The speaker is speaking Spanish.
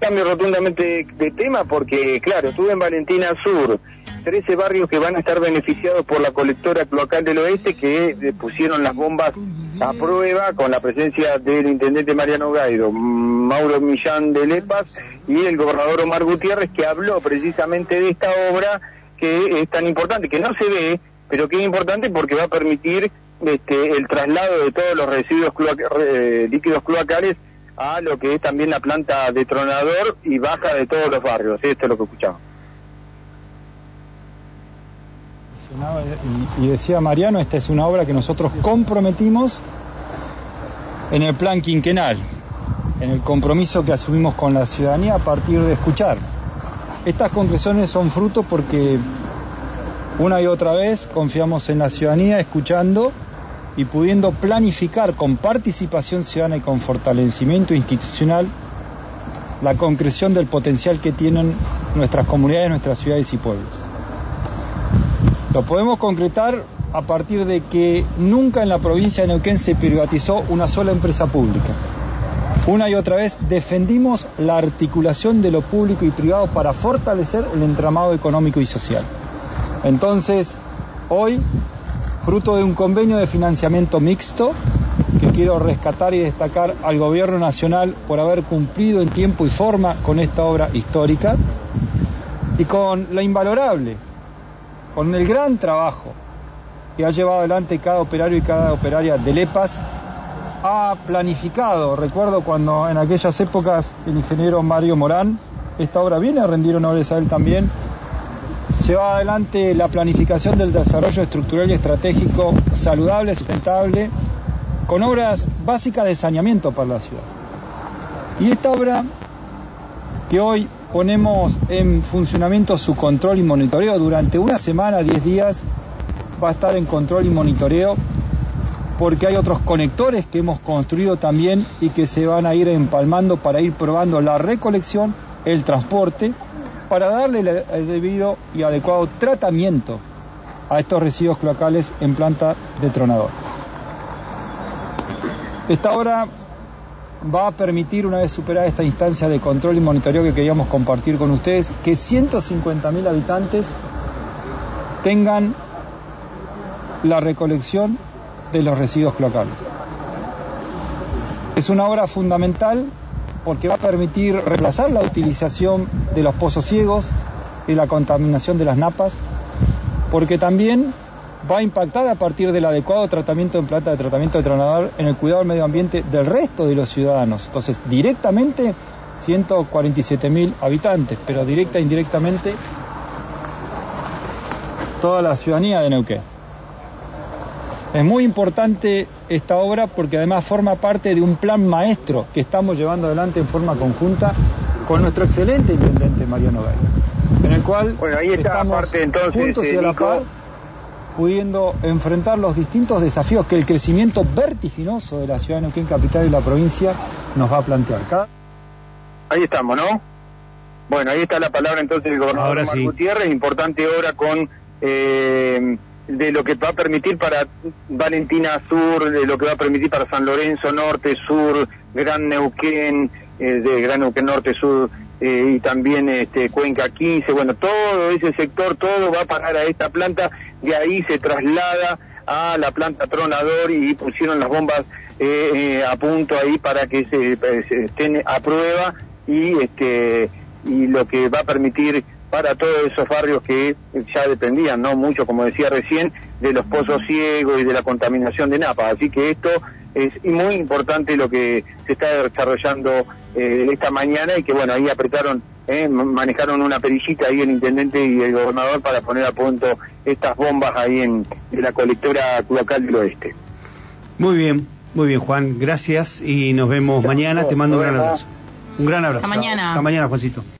cambio rotundamente de tema porque, claro, estuve en Valentina Sur, 13 barrios que van a estar beneficiados por la colectora cloacal del oeste que eh, pusieron las bombas a prueba con la presencia del intendente Mariano Gaido, Mauro Millán de Lepas y el gobernador Omar Gutiérrez que habló precisamente de esta obra que es tan importante, que no se ve, pero que es importante porque va a permitir este, el traslado de todos los residuos eh, líquidos cloacales a lo que es también la planta de tronador y baja de todos los barrios. Esto es lo que escuchamos. Y, decía Mariano, esta es una obra que nosotros comprometimos en el plan quinquenal, en el compromiso que asumimos con la ciudadanía a partir de escuchar. Estas concreciones son fruto porque una y otra vez confiamos en la ciudadanía escuchando y pudiendo planificar con participación ciudadana y con fortalecimiento institucional la concreción del potencial que tienen nuestras comunidades, nuestras ciudades y pueblos. Lo podemos concretar a partir de que nunca en la provincia de Neuquén se privatizó una sola empresa pública. Una y otra vez defendimos la articulación de lo público y privado para fortalecer el entramado económico y social. Entonces, hoy, fruto de un convenio de financiamiento mixto, que quiero rescatar y destacar al Gobierno Nacional por haber cumplido en tiempo y forma con esta obra histórica, y con la invalorable con el gran trabajo que ha llevado adelante cada operario y cada operaria de LEPAS, ha planificado, recuerdo cuando en aquellas épocas el ingeniero Mario Morán, esta obra viene a rendir honores a él también, llevaba adelante la planificación del desarrollo estructural y estratégico saludable, sustentable, con obras básicas de saneamiento para la ciudad. Y esta obra que hoy ponemos en funcionamiento su control y monitoreo. Durante una semana, 10 días, va a estar en control y monitoreo porque hay otros conectores que hemos construido también y que se van a ir empalmando para ir probando la recolección, el transporte, para darle el debido y adecuado tratamiento a estos residuos cloacales en planta de tronador. Esta obra va a permitir, una vez superada esta instancia de control y monitoreo que queríamos compartir con ustedes, que 150.000 habitantes tengan la recolección de los residuos cloacales. Es una obra fundamental porque va a permitir reemplazar la utilización de los pozos ciegos y la contaminación de las napas, porque también va a impactar a partir del adecuado tratamiento en planta de tratamiento de tronador en el cuidado del medio ambiente del resto de los ciudadanos. Entonces, directamente 147 mil habitantes, pero directa e indirectamente toda la ciudadanía de Neuquén. Es muy importante esta obra porque además forma parte de un plan maestro que estamos llevando adelante en forma conjunta con nuestro excelente intendente Mariano Gay, en el cual bueno, ahí está estamos parte, entonces, juntos y a la par pudiendo enfrentar los distintos desafíos que el crecimiento vertiginoso de la ciudad de Neuquén capital y la provincia nos va a plantear. Ahí estamos, ¿no? Bueno, ahí está la palabra entonces del gobernador Ahora sí. Gutiérrez, importante obra con eh, de lo que va a permitir para Valentina Sur, de lo que va a permitir para San Lorenzo Norte, Sur, Gran Neuquén, eh, de Gran Neuquén Norte, Sur, eh, y también este, Cuenca 15, bueno, todo ese sector, todo va a parar a esta planta, de ahí se traslada a la planta tronador y pusieron las bombas eh, eh, a punto ahí para que se, estén a prueba y este y lo que va a permitir para todos esos barrios que ya dependían, ¿no? Mucho, como decía recién, de los pozos ciegos y de la contaminación de Napa. Así que esto es muy importante lo que se está desarrollando eh, esta mañana y que bueno, ahí apretaron, eh, manejaron una perillita ahí el intendente y el gobernador para poner a punto estas bombas ahí en, la colectora local del oeste. Muy bien, muy bien Juan, gracias y nos vemos mañana, te mando un gran abrazo. Un gran abrazo. Hasta mañana. Hasta mañana, Juancito.